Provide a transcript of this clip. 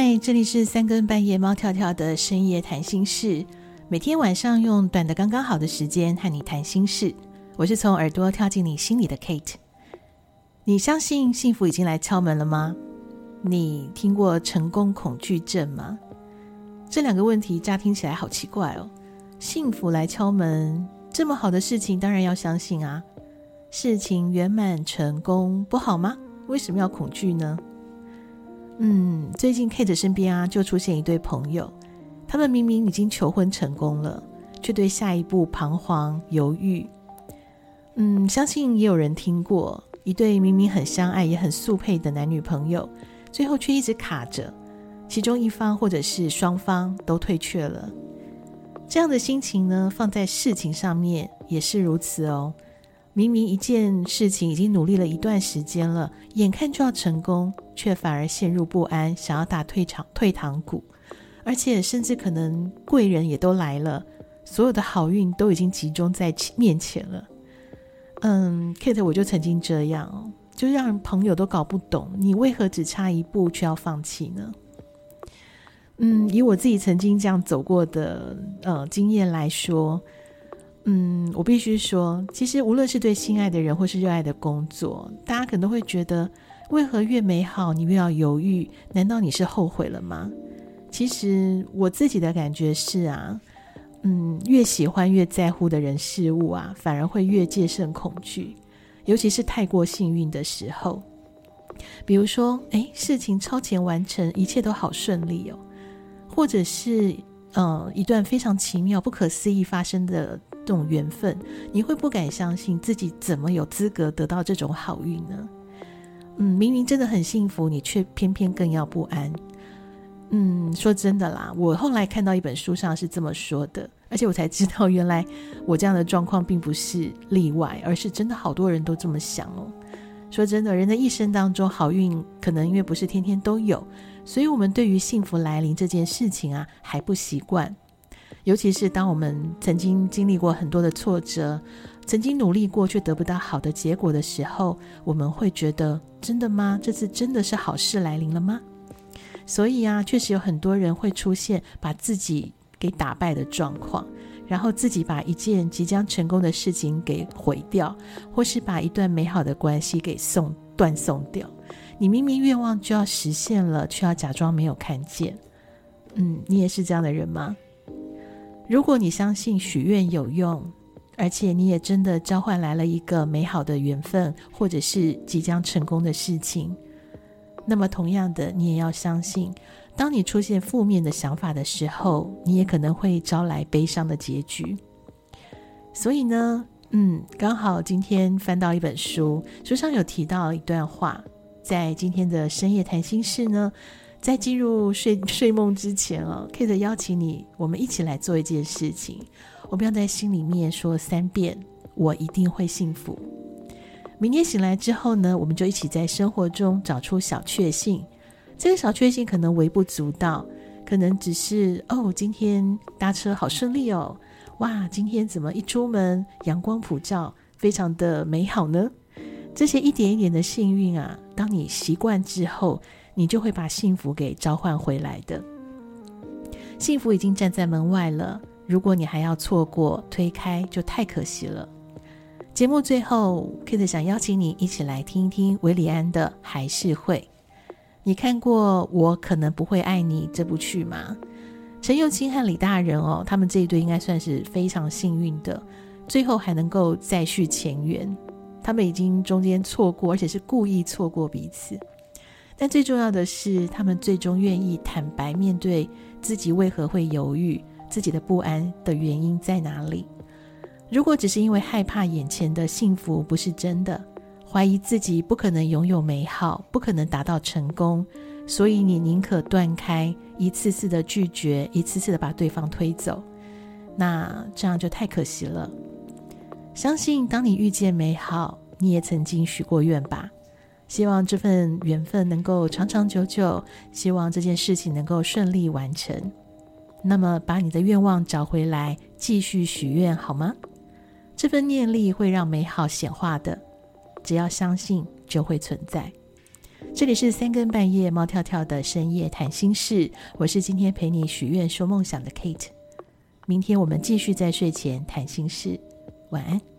嗨，这里是三更半夜猫跳跳的深夜谈心室，每天晚上用短的刚刚好的时间和你谈心事。我是从耳朵跳进你心里的 Kate。你相信幸福已经来敲门了吗？你听过成功恐惧症吗？这两个问题乍听起来好奇怪哦。幸福来敲门，这么好的事情当然要相信啊。事情圆满成功不好吗？为什么要恐惧呢？嗯，最近 Kate 身边啊，就出现一对朋友，他们明明已经求婚成功了，却对下一步彷徨犹豫。嗯，相信也有人听过一对明明很相爱也很速配的男女朋友，最后却一直卡着，其中一方或者是双方都退却了。这样的心情呢，放在事情上面也是如此哦。明明一件事情已经努力了一段时间了，眼看就要成功，却反而陷入不安，想要打退场退堂鼓，而且甚至可能贵人也都来了，所有的好运都已经集中在面前了。嗯，Kate，我就曾经这样，就让朋友都搞不懂，你为何只差一步却要放弃呢？嗯，以我自己曾经这样走过的呃经验来说。嗯，我必须说，其实无论是对心爱的人，或是热爱的工作，大家可能都会觉得，为何越美好你越要犹豫？难道你是后悔了吗？其实我自己的感觉是啊，嗯，越喜欢越在乎的人事物啊，反而会越戒慎恐惧，尤其是太过幸运的时候，比如说，哎，事情超前完成，一切都好顺利哦，或者是，呃，一段非常奇妙、不可思议发生的。这种缘分，你会不敢相信自己怎么有资格得到这种好运呢？嗯，明明真的很幸福，你却偏偏更要不安。嗯，说真的啦，我后来看到一本书上是这么说的，而且我才知道，原来我这样的状况并不是例外，而是真的好多人都这么想哦。说真的，人的一生当中，好运可能因为不是天天都有，所以我们对于幸福来临这件事情啊，还不习惯。尤其是当我们曾经经历过很多的挫折，曾经努力过却得不到好的结果的时候，我们会觉得：真的吗？这次真的是好事来临了吗？所以啊，确实有很多人会出现把自己给打败的状况，然后自己把一件即将成功的事情给毁掉，或是把一段美好的关系给送断送掉。你明明愿望就要实现了，却要假装没有看见。嗯，你也是这样的人吗？如果你相信许愿有用，而且你也真的召唤来了一个美好的缘分，或者是即将成功的事情，那么同样的，你也要相信，当你出现负面的想法的时候，你也可能会招来悲伤的结局。所以呢，嗯，刚好今天翻到一本书，书上有提到一段话，在今天的深夜谈心室呢。在进入睡睡梦之前哦，Kate 邀请你，我们一起来做一件事情。我们要在心里面说三遍：“我一定会幸福。”明天醒来之后呢，我们就一起在生活中找出小确幸。这个小确幸可能微不足道，可能只是哦，今天搭车好顺利哦，哇，今天怎么一出门阳光普照，非常的美好呢？这些一点一点的幸运啊，当你习惯之后。你就会把幸福给召唤回来的。幸福已经站在门外了，如果你还要错过、推开，就太可惜了。节目最后，Kate 想邀请你一起来听一听韦礼安的《还是会》。你看过《我可能不会爱你》这部剧吗？陈又青和李大仁哦，他们这一对应该算是非常幸运的，最后还能够再续前缘。他们已经中间错过，而且是故意错过彼此。但最重要的是，他们最终愿意坦白面对自己为何会犹豫，自己的不安的原因在哪里。如果只是因为害怕眼前的幸福不是真的，怀疑自己不可能拥有美好，不可能达到成功，所以你宁可断开，一次次的拒绝，一次次的把对方推走，那这样就太可惜了。相信当你遇见美好，你也曾经许过愿吧。希望这份缘分能够长长久久，希望这件事情能够顺利完成。那么，把你的愿望找回来，继续许愿好吗？这份念力会让美好显化的，只要相信就会存在。这里是三更半夜猫跳跳的深夜谈心事，我是今天陪你许愿说梦想的 Kate。明天我们继续在睡前谈心事，晚安。